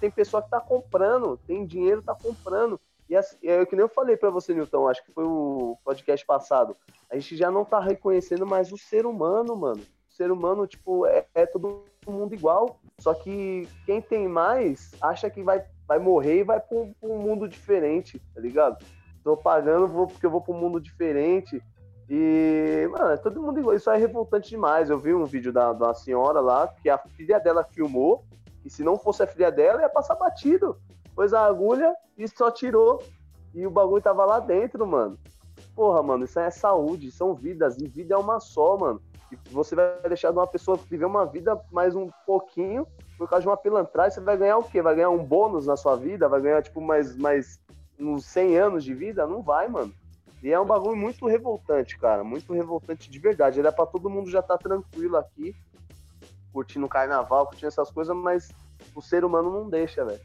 tem pessoa que tá comprando, tem dinheiro, tá comprando. E assim, é o que nem eu falei para você, Newton, acho que foi o podcast passado. A gente já não tá reconhecendo mais o ser humano, mano. Ser humano, tipo, é, é todo mundo igual. Só que quem tem mais acha que vai, vai morrer e vai pra um, pra um mundo diferente, tá ligado? Tô pagando vou, porque eu vou pra um mundo diferente. E, mano, é todo mundo igual. Isso é revoltante demais. Eu vi um vídeo da, da senhora lá que a filha dela filmou. E se não fosse a filha dela, ia passar batido pôs a agulha e só tirou. E o bagulho tava lá dentro, mano. Porra, mano, isso é saúde, são vidas. E vida é uma só, mano. Você vai deixar de uma pessoa viver uma vida mais um pouquinho por causa de uma pilantragem. Você vai ganhar o quê? Vai ganhar um bônus na sua vida? Vai ganhar, tipo, mais, mais uns 100 anos de vida? Não vai, mano. E é um bagulho muito revoltante, cara. Muito revoltante de verdade. Era para todo mundo já estar tá tranquilo aqui, curtindo o carnaval, curtindo essas coisas, mas o ser humano não deixa, velho.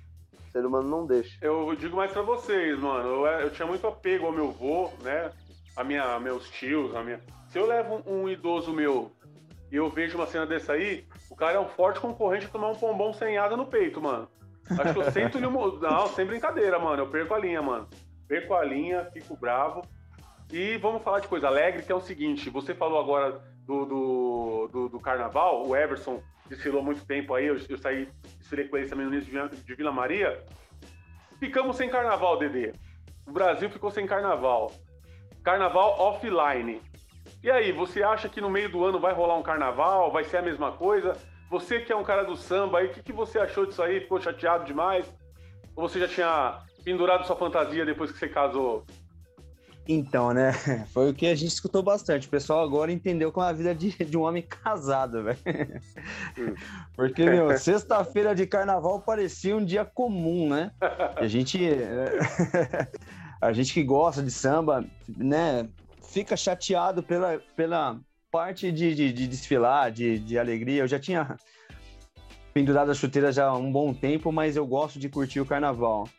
O ser humano não deixa. Eu digo mais para vocês, mano. Eu, eu, tinha muito apego ao meu avô, né? A minha, meus tios, a minha. Se eu levo um, idoso meu e eu vejo uma cena dessa aí, o cara é um forte concorrente a tomar um pombom sem asa no peito, mano. Acho que eu sento lhe um... Não, sem brincadeira, mano. Eu perco a linha, mano. Perco a linha, fico bravo. E vamos falar de coisa alegre, que é o seguinte: você falou agora do, do, do, do carnaval, o Everson desfilou muito tempo aí, eu, eu saí, desfilei com ele também no início de Vila Maria. Ficamos sem carnaval, Dedê. O Brasil ficou sem carnaval. Carnaval offline. E aí, você acha que no meio do ano vai rolar um carnaval? Vai ser a mesma coisa? Você que é um cara do samba aí, o que, que você achou disso aí? Ficou chateado demais? Ou você já tinha pendurado sua fantasia depois que você casou? Então, né? Foi o que a gente escutou bastante. O pessoal agora entendeu com a vida de, de um homem casado, velho. Hum. Porque, meu, sexta-feira de carnaval parecia um dia comum, né? a gente. a gente que gosta de samba, né? Fica chateado pela, pela parte de, de, de desfilar, de, de alegria. Eu já tinha pendurado a chuteira já há um bom tempo, mas eu gosto de curtir o carnaval.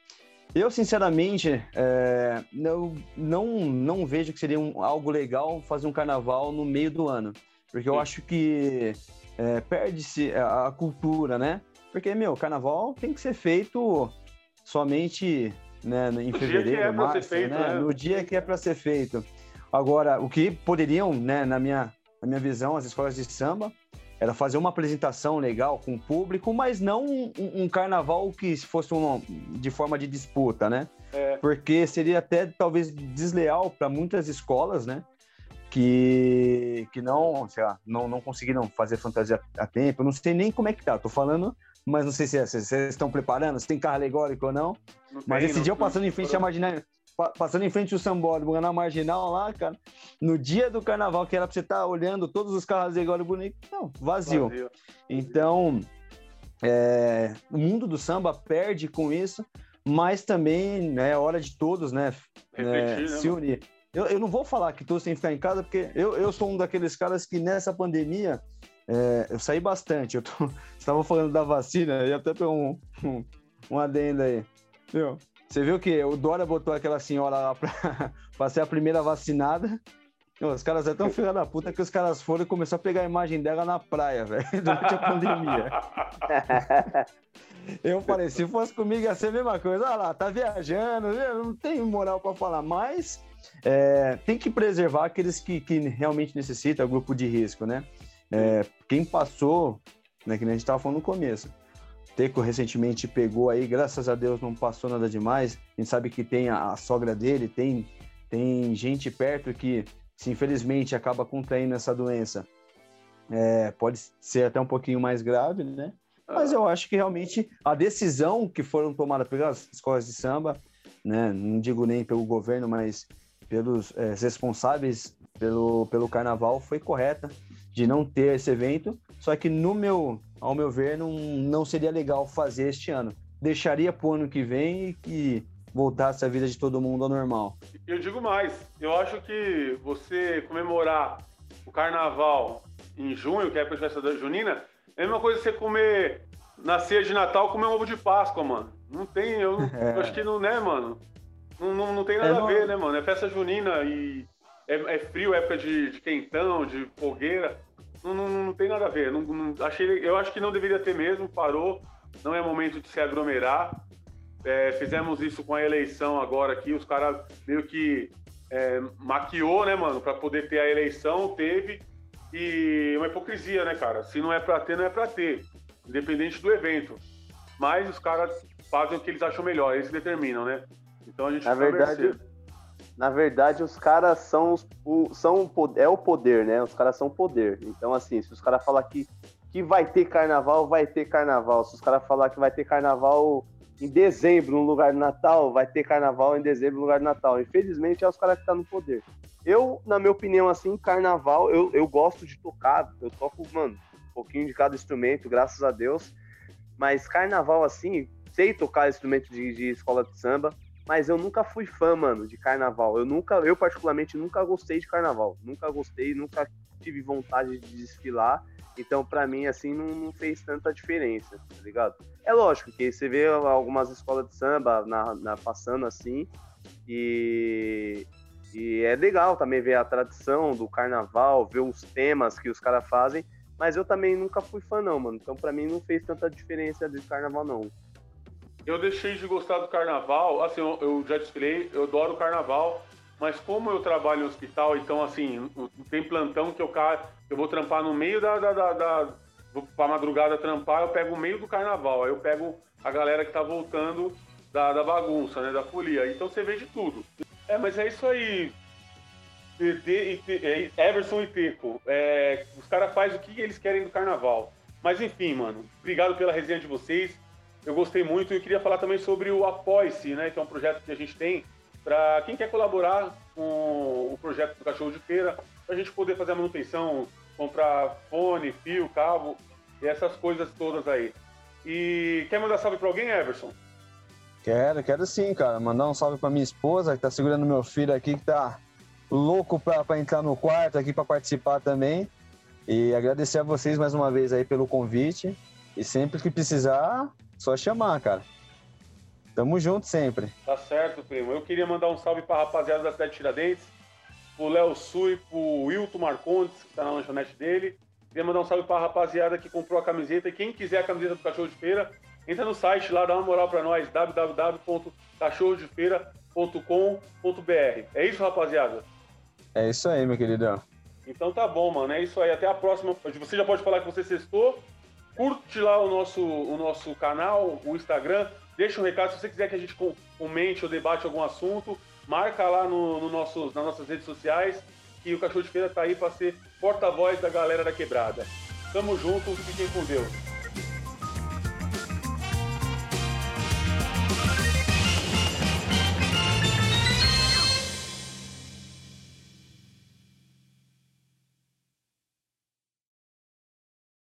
Eu, sinceramente, é, não, não, não vejo que seria um, algo legal fazer um carnaval no meio do ano. Porque eu Sim. acho que é, perde-se a, a, cultura, né? Porque, meu, carnaval tem que ser feito somente né, em fevereiro, é março, né? Né? no dia que é para ser feito. Agora, o que poderiam, né, na, minha, na minha visão, as escolas de samba, era fazer uma apresentação legal com o público, mas não um, um carnaval que fosse um, de forma de disputa, né? É. Porque seria até talvez desleal para muitas escolas, né? Que, que não, sei lá, não, não conseguiram fazer fantasia a tempo. Eu não sei nem como é que tá. Tô falando, mas não sei se vocês estão preparando, se tem carro alegórico ou não. não mas tem, esse não, dia eu passando em frente à marginal, passando em frente ao sambódromo na marginal lá, cara, no dia do carnaval, que era pra você estar tá olhando todos os carros agora bonitos, não, vazio. vazio. Então, é, o mundo do samba perde com isso, mas também né, é hora de todos, né, Refletir, né se unir. Eu, eu não vou falar que todos têm que ficar em casa, porque eu, eu sou um daqueles caras que nessa pandemia é, eu saí bastante. Eu tô, estava falando da vacina, e até tem um, um, um adendo aí. Viu? Você viu que o Dória botou aquela senhora lá pra, pra ser a primeira vacinada. Os caras é tão filha da puta que os caras foram e começaram a pegar a imagem dela na praia, velho, durante a pandemia. Eu falei, se fosse comigo ia ser a mesma coisa. Olha lá, tá viajando, não tem moral para falar. Mas é, tem que preservar aqueles que, que realmente necessitam, grupo de risco, né? É, quem passou, né, que a gente estava falando no começo, Teco recentemente pegou aí, graças a Deus não passou nada demais. A gente sabe que tem a, a sogra dele, tem, tem gente perto que, se infelizmente acaba contraindo essa doença, é, pode ser até um pouquinho mais grave, né? Mas eu acho que realmente a decisão que foram tomadas pelas escolas de samba, né? Não digo nem pelo governo, mas pelos é, responsáveis pelo, pelo carnaval foi correta de não ter esse evento. Só que no meu, ao meu ver, não, não seria legal fazer este ano. Deixaria para o ano que vem e que voltasse a vida de todo mundo ao normal. Eu digo mais, eu acho que você comemorar o carnaval em junho, que é a festa da junina, é a mesma coisa que você comer na ceia de Natal comer um ovo de Páscoa, mano. Não tem, eu, é. eu acho que não, né, mano? Não, não, não tem nada é, a ver, né, mano? É festa junina e é, é frio, época de, de, quentão, de fogueira. Não, não, não tem nada a ver. Não, não, achei, eu acho que não deveria ter mesmo, parou. Não é momento de se aglomerar. É, fizemos isso com a eleição agora aqui. Os caras meio que é, maquiou, né, mano, para poder ter a eleição, teve. E uma hipocrisia, né, cara? Se não é para ter, não é para ter, independente do evento. Mas os caras fazem o que eles acham melhor, eles determinam, né? Então a gente na verdade, na verdade os caras são os, o, são é o poder, né? Os caras são poder. Então assim, se os caras falar que que vai ter carnaval, vai ter carnaval. Se os caras falar que vai ter carnaval em dezembro no lugar do Natal, vai ter carnaval em dezembro no lugar do Natal. Infelizmente é os caras que estão tá no poder. Eu, na minha opinião, assim, carnaval, eu, eu gosto de tocar, eu toco, mano, um pouquinho de cada instrumento, graças a Deus. Mas carnaval, assim, sei tocar instrumento de, de escola de samba, mas eu nunca fui fã, mano, de carnaval. Eu nunca, eu particularmente nunca gostei de carnaval. Nunca gostei, nunca tive vontade de desfilar. Então, para mim, assim, não, não, fez tanta diferença, tá ligado? É lógico que você vê algumas escolas de samba na, na passando assim, e e é legal também ver a tradição do carnaval, ver os temas que os caras fazem, mas eu também nunca fui fã não, mano. Então para mim não fez tanta diferença de carnaval não. Eu deixei de gostar do carnaval, assim, eu já desfilei, eu adoro o carnaval, mas como eu trabalho em hospital, então assim, tem plantão que eu, eu vou trampar no meio da, da, da, da vou pra madrugada trampar, eu pego o meio do carnaval, aí eu pego a galera que tá voltando da, da bagunça, né, da folia. Então você vê de tudo. É, mas é isso aí. É, Everson e Teco. É, os caras fazem o que eles querem do carnaval. Mas enfim, mano, obrigado pela resenha de vocês. Eu gostei muito e queria falar também sobre o Apoie-se, né? Que é um projeto que a gente tem para quem quer colaborar com o projeto do Cachorro de Feira, para a gente poder fazer a manutenção, comprar fone, fio, cabo e essas coisas todas aí. E quer mandar salve para alguém, Everson? Quero, quero sim, cara. Mandar um salve pra minha esposa, que tá segurando meu filho aqui, que tá louco pra entrar no quarto aqui pra participar também. E agradecer a vocês mais uma vez aí pelo convite. E sempre que precisar, só chamar, cara. Tamo junto sempre. Tá certo, primo. Eu queria mandar um salve pra rapaziada da cidade de Tiradentes, pro Léo Sui, pro Wilton Marcondes, que tá na lanchonete dele. Queria mandar um salve pra rapaziada que comprou a camiseta. E quem quiser a camiseta do Cachorro de Feira, Entra no site lá, dá uma moral para nós, www.cachorrodefeira.com.br. É isso, rapaziada? É isso aí, meu querido. Então tá bom, mano. É isso aí. Até a próxima. Você já pode falar que você sextou. Curte lá o nosso, o nosso canal, o Instagram. Deixa um recado se você quiser que a gente comente ou debate algum assunto. Marca lá no, no nas nossas redes sociais que o Cachorro de Feira tá aí para ser porta-voz da galera da quebrada. Tamo junto, fiquem com Deus.